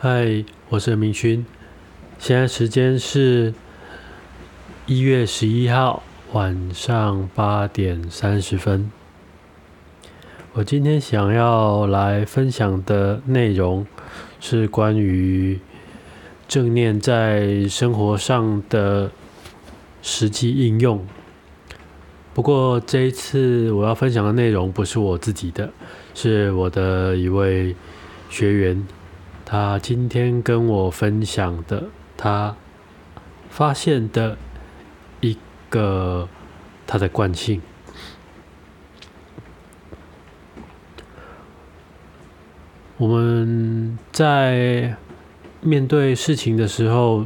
嗨，我是明勋，现在时间是一月十一号晚上八点三十分。我今天想要来分享的内容是关于正念在生活上的实际应用。不过这一次我要分享的内容不是我自己的，是我的一位学员，他今天跟我分享的，他发现的一个他的惯性。我们在面对事情的时候，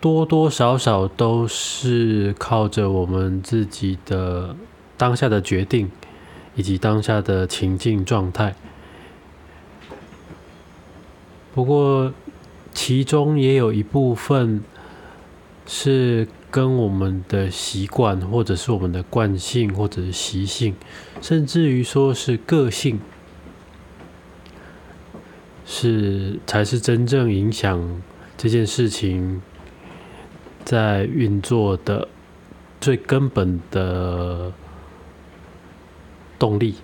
多多少少都是靠着我们自己的当下的决定，以及当下的情境状态。不过，其中也有一部分是跟我们的习惯，或者是我们的惯性，或者是习性，甚至于说是个性。是才是真正影响这件事情在运作的最根本的动力。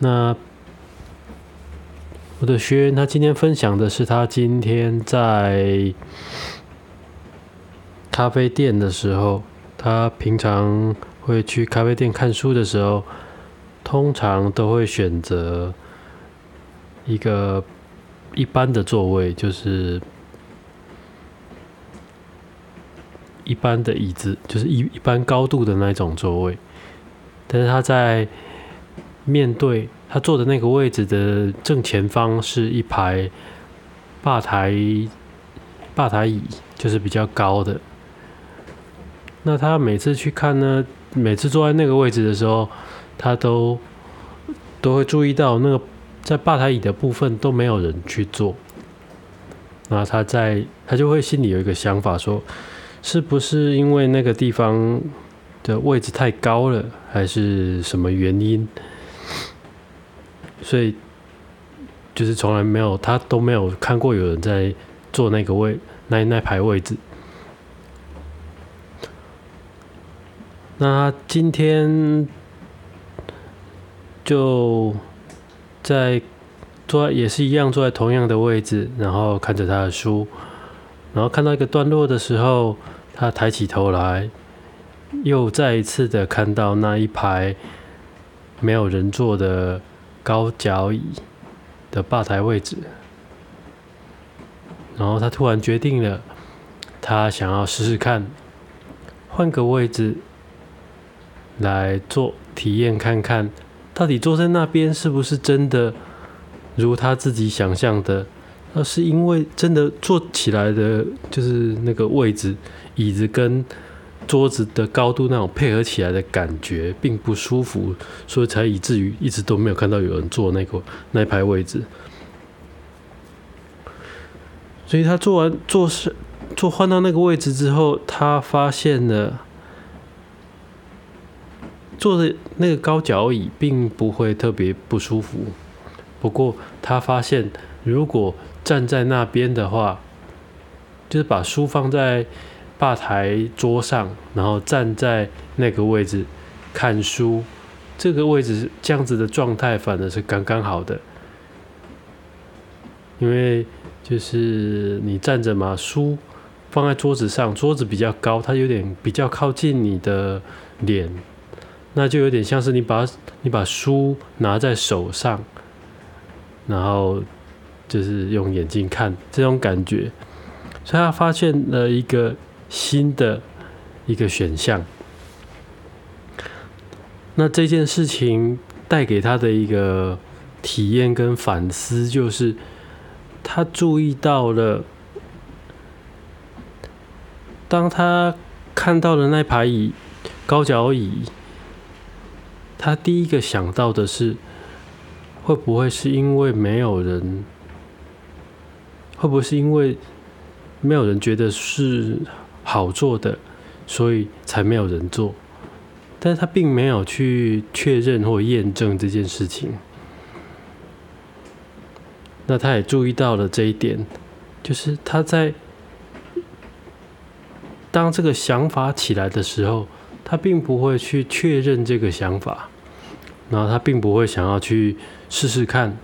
那我的学员他今天分享的是他今天在咖啡店的时候，他平常会去咖啡店看书的时候，通常都会选择。一个一般的座位就是一般的椅子，就是一一般高度的那种座位。但是他在面对他坐的那个位置的正前方是一排吧台吧台椅，就是比较高的。那他每次去看呢，每次坐在那个位置的时候，他都都会注意到那个。在吧台椅的部分都没有人去做，那他在他就会心里有一个想法，说是不是因为那个地方的位置太高了，还是什么原因？所以就是从来没有他都没有看过有人在坐那个位那那排位置。那今天就。在坐也是一样坐在同样的位置，然后看着他的书，然后看到一个段落的时候，他抬起头来，又再一次的看到那一排没有人坐的高脚椅的吧台位置，然后他突然决定了，他想要试试看换个位置来做体验看看。到底坐在那边是不是真的如他自己想象的？那是因为真的坐起来的，就是那个位置、椅子跟桌子的高度那种配合起来的感觉并不舒服，所以才以至于一直都没有看到有人坐那个那排位置。所以他做完做事做换到那个位置之后，他发现了。坐的那个高脚椅并不会特别不舒服，不过他发现，如果站在那边的话，就是把书放在吧台桌上，然后站在那个位置看书，这个位置这样子的状态反而是刚刚好的，因为就是你站着嘛，书放在桌子上，桌子比较高，它有点比较靠近你的脸。那就有点像是你把你把书拿在手上，然后就是用眼睛看这种感觉，所以他发现了一个新的一个选项。那这件事情带给他的一个体验跟反思，就是他注意到了，当他看到了那排椅高脚椅。他第一个想到的是，会不会是因为没有人？会不会是因为没有人觉得是好做的，所以才没有人做？但是他并没有去确认或验证这件事情。那他也注意到了这一点，就是他在当这个想法起来的时候，他并不会去确认这个想法，然后他并不会想要去试试看，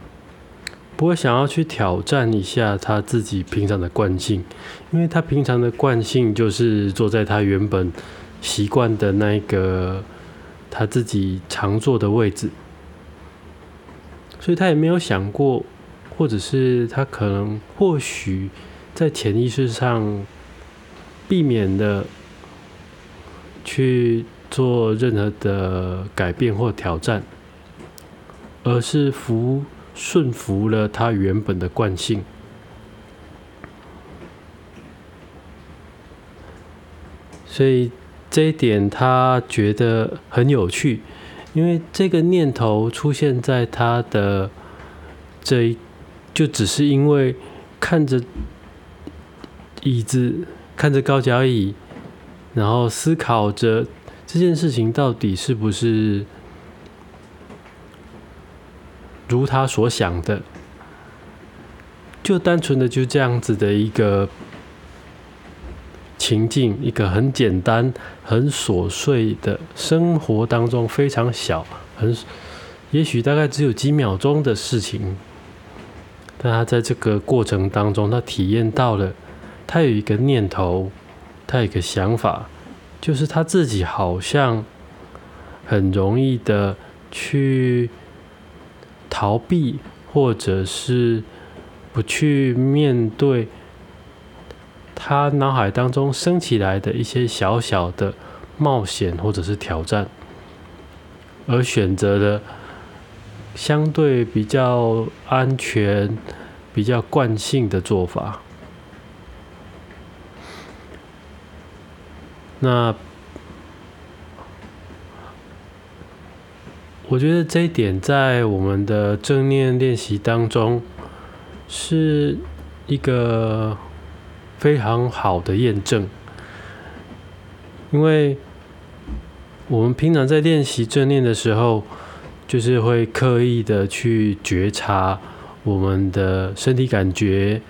不会想要去挑战一下他自己平常的惯性，因为他平常的惯性就是坐在他原本习惯的那个他自己常坐的位置，所以他也没有想过。或者是他可能或许在潜意识上避免的去做任何的改变或挑战，而是服顺服了他原本的惯性，所以这一点他觉得很有趣，因为这个念头出现在他的这。就只是因为看着椅子，看着高脚椅，然后思考着这件事情到底是不是如他所想的，就单纯的就这样子的一个情境，一个很简单、很琐碎的生活当中非常小，很也许大概只有几秒钟的事情。但他在这个过程当中，他体验到了，他有一个念头，他有一个想法，就是他自己好像很容易的去逃避，或者是不去面对他脑海当中升起来的一些小小的冒险或者是挑战，而选择了。相对比较安全、比较惯性的做法。那我觉得这一点在我们的正念练习当中是一个非常好的验证，因为我们平常在练习正念的时候。就是会刻意的去觉察我们的身体感觉，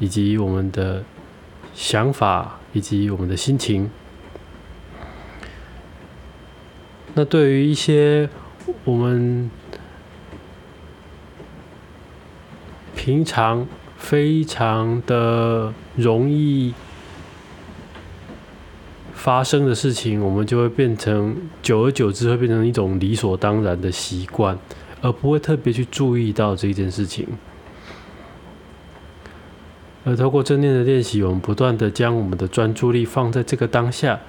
以及我们的想法，以及我们的心情。那对于一些我们平常非常的容易。发生的事情，我们就会变成，久而久之会变成一种理所当然的习惯，而不会特别去注意到这件事情。而透过正念的练习，我们不断的将我们的专注力放在这个当下，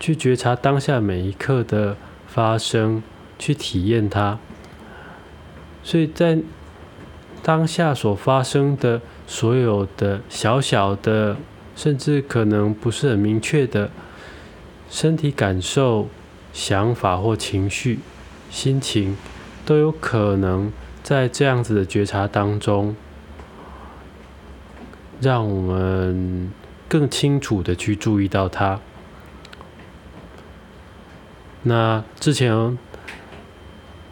去觉察当下每一刻的发生，去体验它。所以在当下所发生的所有的小小的，甚至可能不是很明确的。身体感受、想法或情绪、心情，都有可能在这样子的觉察当中，让我们更清楚的去注意到它。那之前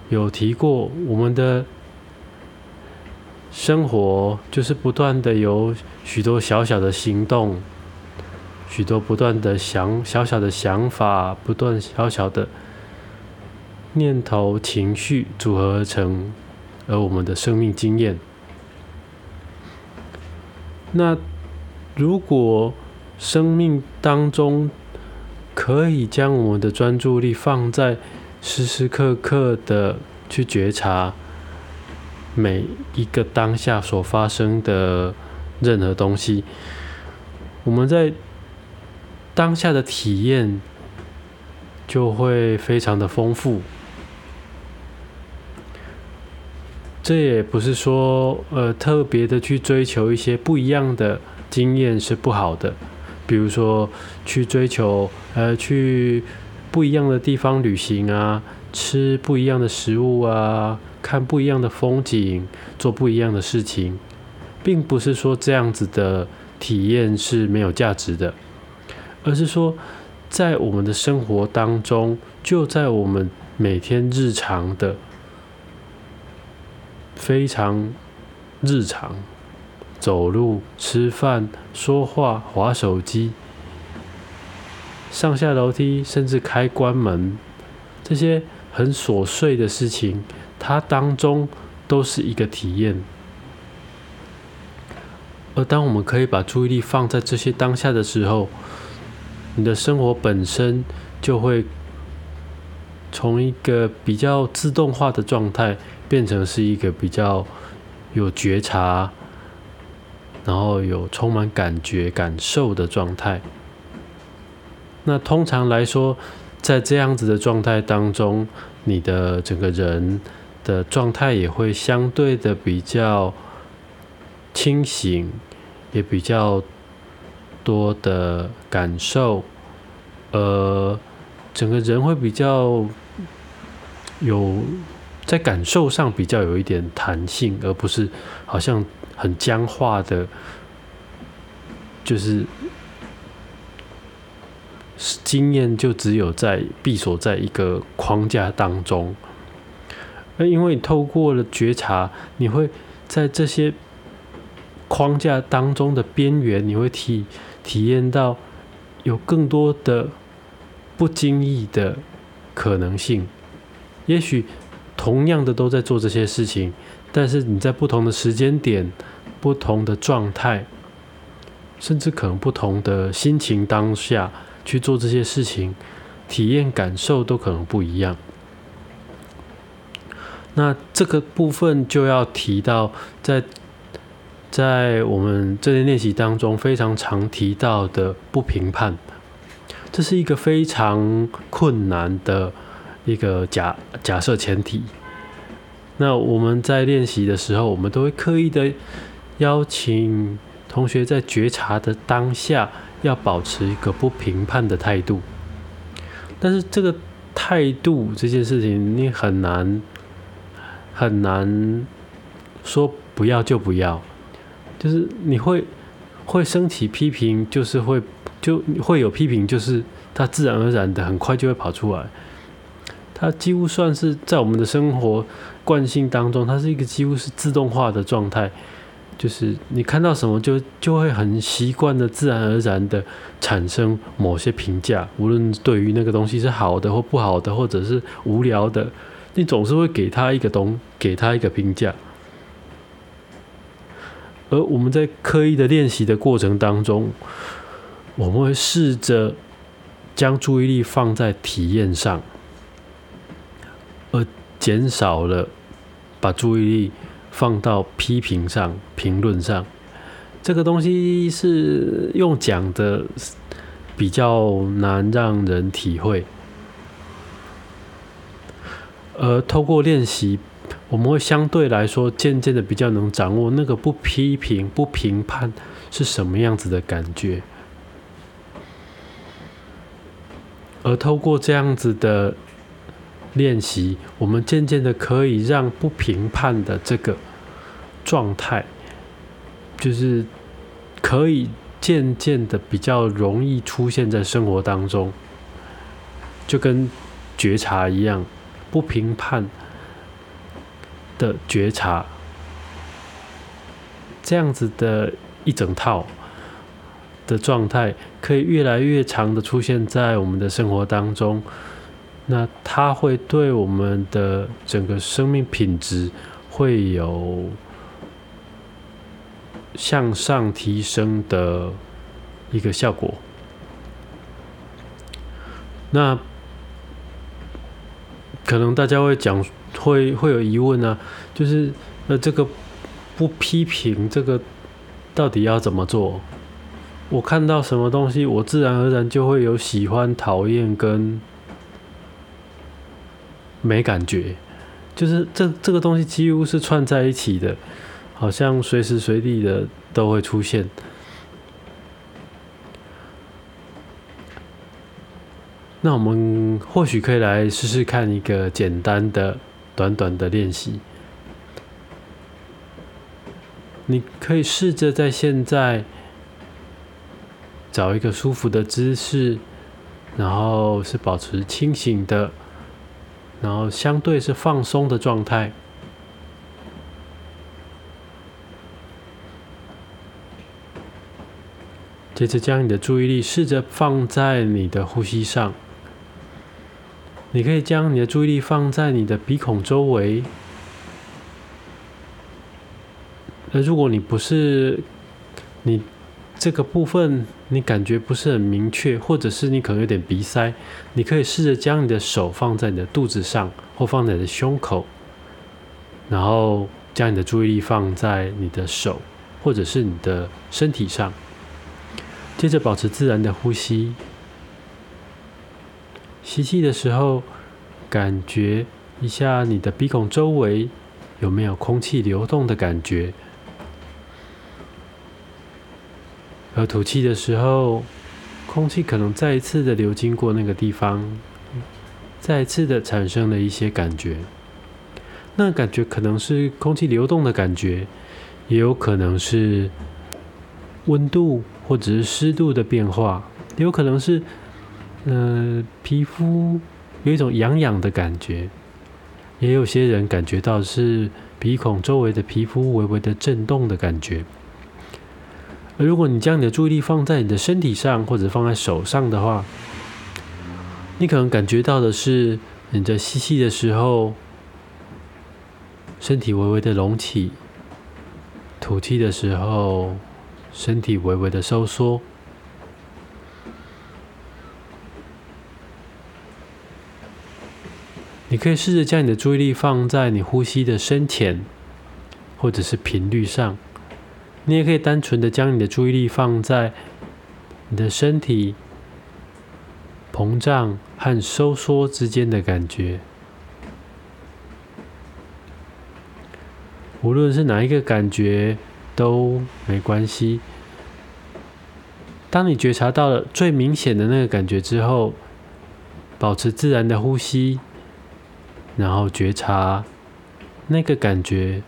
有提过，我们的生活就是不断的有许多小小的行动。许多不断的想小小的想法，不断小小的念头、情绪组合而成，而我们的生命经验。那如果生命当中可以将我们的专注力放在时时刻刻的去觉察每一个当下所发生的任何东西，我们在。当下的体验就会非常的丰富。这也不是说，呃，特别的去追求一些不一样的经验是不好的。比如说，去追求，呃，去不一样的地方旅行啊，吃不一样的食物啊，看不一样的风景，做不一样的事情，并不是说这样子的体验是没有价值的。而是说，在我们的生活当中，就在我们每天日常的非常日常，走路、吃饭、说话、划手机、上下楼梯，甚至开关门，这些很琐碎的事情，它当中都是一个体验。而当我们可以把注意力放在这些当下的时候，你的生活本身就会从一个比较自动化的状态，变成是一个比较有觉察，然后有充满感觉、感受的状态。那通常来说，在这样子的状态当中，你的整个人的状态也会相对的比较。清醒，也比较多的感受，呃，整个人会比较有在感受上比较有一点弹性，而不是好像很僵化的，就是经验就只有在闭锁在一个框架当中。那因为你透过了觉察，你会在这些。框架当中的边缘，你会体体验到有更多的不经意的可能性。也许同样的都在做这些事情，但是你在不同的时间点、不同的状态，甚至可能不同的心情当下去做这些事情，体验感受都可能不一样。那这个部分就要提到在。在我们这些练习当中，非常常提到的不评判，这是一个非常困难的一个假假设前提。那我们在练习的时候，我们都会刻意的邀请同学在觉察的当下，要保持一个不评判的态度。但是这个态度这件事情，你很难很难说不要就不要。就是你会会升起批评，就是会就会有批评，就是它自然而然的很快就会跑出来。它几乎算是在我们的生活惯性当中，它是一个几乎是自动化的状态。就是你看到什么，就就会很习惯的、自然而然的产生某些评价，无论对于那个东西是好的或不好的，或者是无聊的，你总是会给他一个东，给他一个评价。而我们在刻意的练习的过程当中，我们会试着将注意力放在体验上，减少了把注意力放到批评上、评论上。这个东西是用讲的比较难让人体会，而透过练习。我们会相对来说渐渐的比较能掌握那个不批评、不评判是什么样子的感觉，而透过这样子的练习，我们渐渐的可以让不评判的这个状态，就是可以渐渐的比较容易出现在生活当中，就跟觉察一样，不评判。的觉察，这样子的一整套的状态，可以越来越长的出现在我们的生活当中。那它会对我们的整个生命品质会有向上提升的一个效果。那可能大家会讲。会会有疑问呢，就是那这个不批评这个到底要怎么做？我看到什么东西，我自然而然就会有喜欢、讨厌跟没感觉，就是这这个东西几乎是串在一起的，好像随时随地的都会出现。那我们或许可以来试试看一个简单的。短短的练习，你可以试着在现在找一个舒服的姿势，然后是保持清醒的，然后相对是放松的状态。接着将你的注意力试着放在你的呼吸上。你可以将你的注意力放在你的鼻孔周围。那如果你不是，你。这个部分，你感觉不是很明确，或者是你可能有点鼻塞，你可以试着将你的手放在你的肚子上，或放在你的胸口，然后将你的注意力放在你的手，或者是你的身体上。接着保持自然的呼吸，吸气的时候，感觉一下你的鼻孔周围有没有空气流动的感觉；而吐气的时候，空气可能再一次的流经过那个地方，再一次的产生了一些感觉。那感觉可能是空气流动的感觉，也有可能是温度。或者是湿度的变化，也有可能是，呃，皮肤有一种痒痒的感觉，也有些人感觉到是鼻孔周围的皮肤微微的震动的感觉。而如果你将你的注意力放在你的身体上，或者放在手上的话，你可能感觉到的是你在吸气的时候，身体微微的隆起，吐气的时候。身体微微的收缩，你可以试着将你的注意力放在你呼吸的深浅或者是频率上。你也可以单纯的将你的注意力放在你的身体膨胀和收缩之间的感觉。无论是哪一个感觉。都没关系。当你觉察到了最明显的那个感觉之后，保持自然的呼吸，然后觉察那个感觉，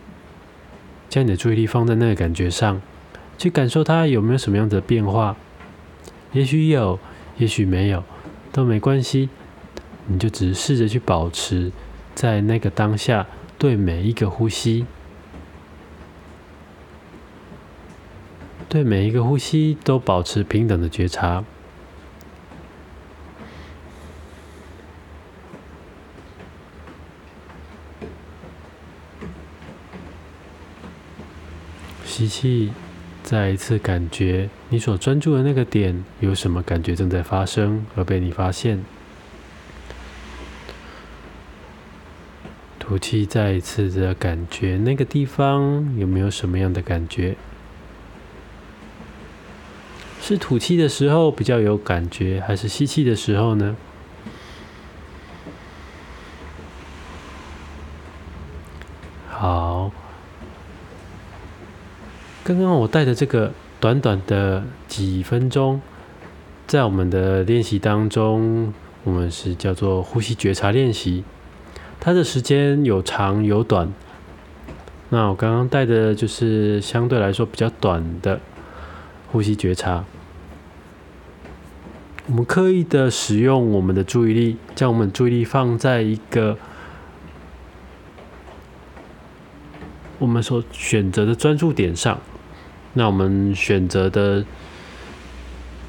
将你的注意力放在那个感觉上，去感受它有没有什么样的变化。也许有，也许没有，都没关系。你就只是试着去保持在那个当下，对每一个呼吸。对每一个呼吸都保持平等的觉察。吸气，再一次感觉你所专注的那个点有什么感觉正在发生而被你发现。吐气，再一次的感觉那个地方有没有什么样的感觉。是吐气的时候比较有感觉，还是吸气的时候呢？好，刚刚我带的这个短短的几分钟，在我们的练习当中，我们是叫做呼吸觉察练习。它的时间有长有短。那我刚刚带的就是相对来说比较短的。呼吸觉察，我们刻意的使用我们的注意力，将我们注意力放在一个我们所选择的专注点上。那我们选择的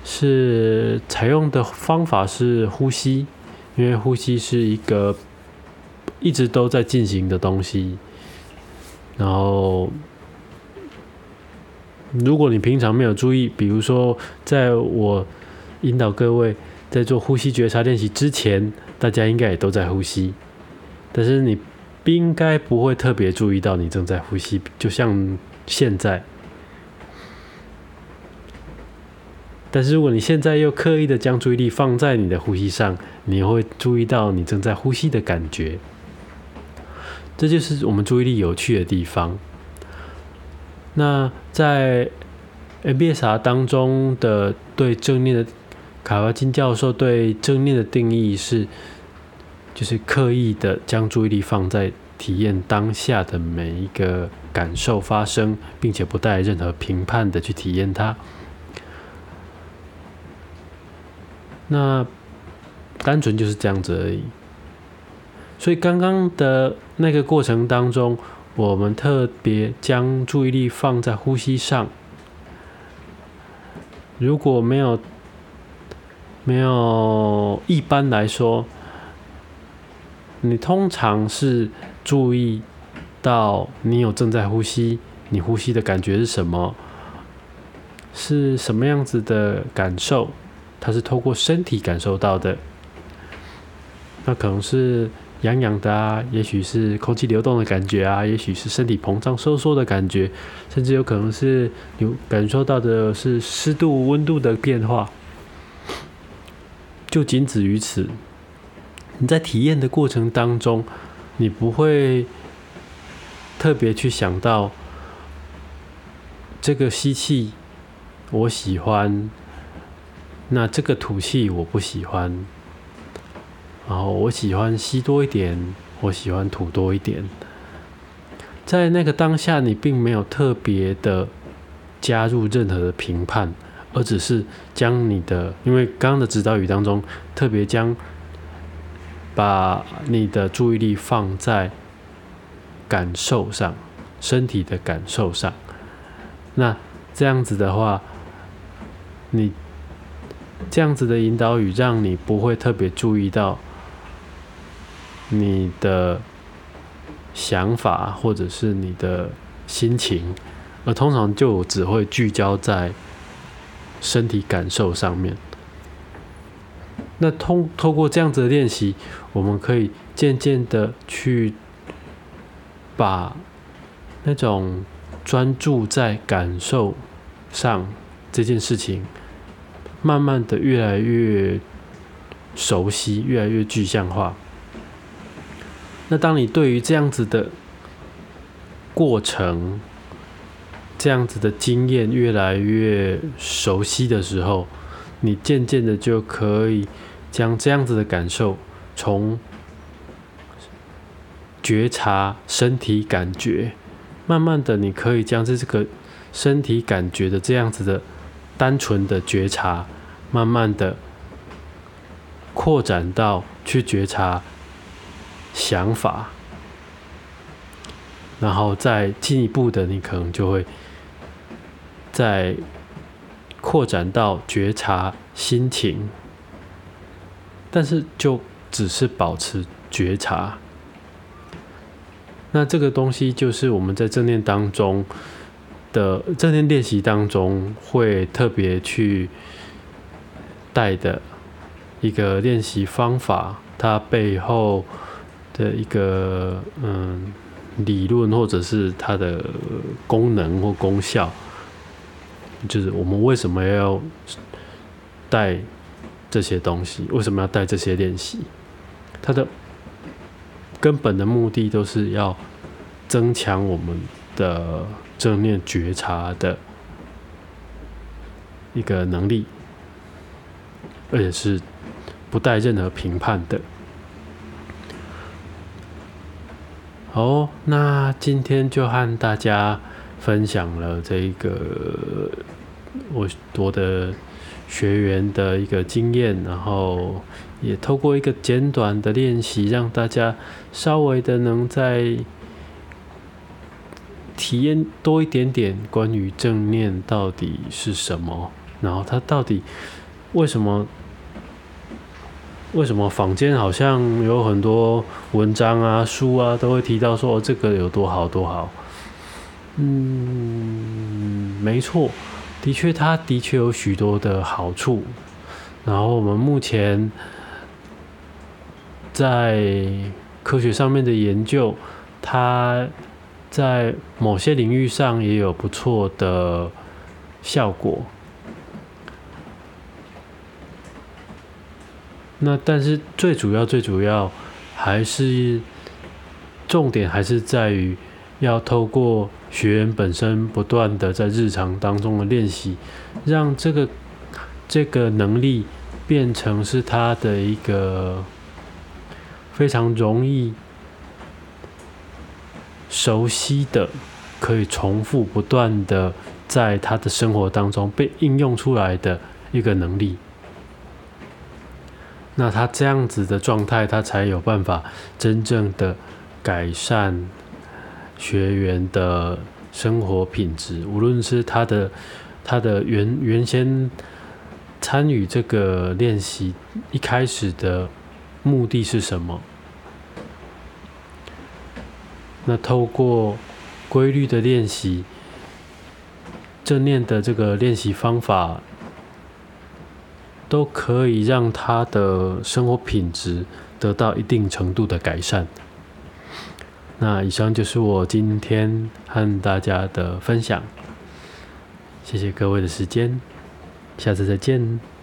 是采用的方法是呼吸，因为呼吸是一个一直都在进行的东西，然后。如果你平常没有注意，比如说在我引导各位在做呼吸觉察练习之前，大家应该也都在呼吸，但是你不应该不会特别注意到你正在呼吸，就像现在。但是如果你现在又刻意的将注意力放在你的呼吸上，你会注意到你正在呼吸的感觉，这就是我们注意力有趣的地方。那在 MBSR 当中的对正念的卡巴金教授对正念的定义是，就是刻意的将注意力放在体验当下的每一个感受发生，并且不带任何评判的去体验它。那单纯就是这样子而已。所以刚刚的那个过程当中。我们特别将注意力放在呼吸上，如果没有没有一般来说，你通常是注意到你有正在呼吸，你呼吸的感觉是什么？是什么样子的感受？它是透过身体感受到的。那可能是痒痒的啊，也许是空气流动的感觉啊，也许是身体膨胀收缩的感觉，甚至有可能是有感受到的是湿度、温度的变化。就仅止于此。你在体验的过程当中，你不会特别去想到这个吸气。我喜欢，那这个吐气我不喜欢，然后我喜欢吸多一点，我喜欢吐多一点。在那个当下，你并没有特别的加入任何的评判，而只是将你的，因为刚刚的指导语当中特别将把你的注意力放在感受上，身体的感受上。那这样子的话。你这样子的引导语，让你不会特别注意到你的想法或者是你的心情，而通常就只会聚焦在身体感受上面。那通透过这样子的练习，我们可以渐渐的去把那种专注在感受上这件事情。慢慢的，越来越熟悉，越来越具象化。那当你对于这样子的过程、这样子的经验越来越熟悉的时候，你渐渐的就可以将这样子的感受从觉察身体感觉，慢慢的，你可以将这这个身体感觉的这样子的。单纯的觉察，慢慢的扩展到去觉察想法，然后再进一步的，你可能就会再扩展到觉察心情，但是就只是保持觉察。那这个东西就是我们在正念当中。的正念练习当中，会特别去带的一个练习方法，它背后的一个嗯理论，或者是它的功能或功效，就是我们为什么要带这些东西？为什么要带这些练习？它的根本的目的都是要增强我们的。正面觉察的一个能力，而且是不带任何评判的。好，那今天就和大家分享了这个我我的学员的一个经验，然后也透过一个简短的练习，让大家稍微的能在。体验多一点点关于正念到底是什么，然后它到底为什么？为什么坊间好像有很多文章啊、书啊都会提到说这个有多好多好？嗯，没错，的确，它的确有许多的好处。然后我们目前在科学上面的研究，它。在某些领域上也有不错的效果。那但是最主要、最主要还是重点还是在于要透过学员本身不断的在日常当中的练习，让这个这个能力变成是他的一个非常容易。熟悉的，可以重复不断的在他的生活当中被应用出来的一个能力。那他这样子的状态，他才有办法真正的改善学员的生活品质，无论是他的他的原原先参与这个练习一开始的目的是什么？那透过规律的练习，正念的这个练习方法，都可以让他的生活品质得到一定程度的改善。那以上就是我今天和大家的分享，谢谢各位的时间，下次再见。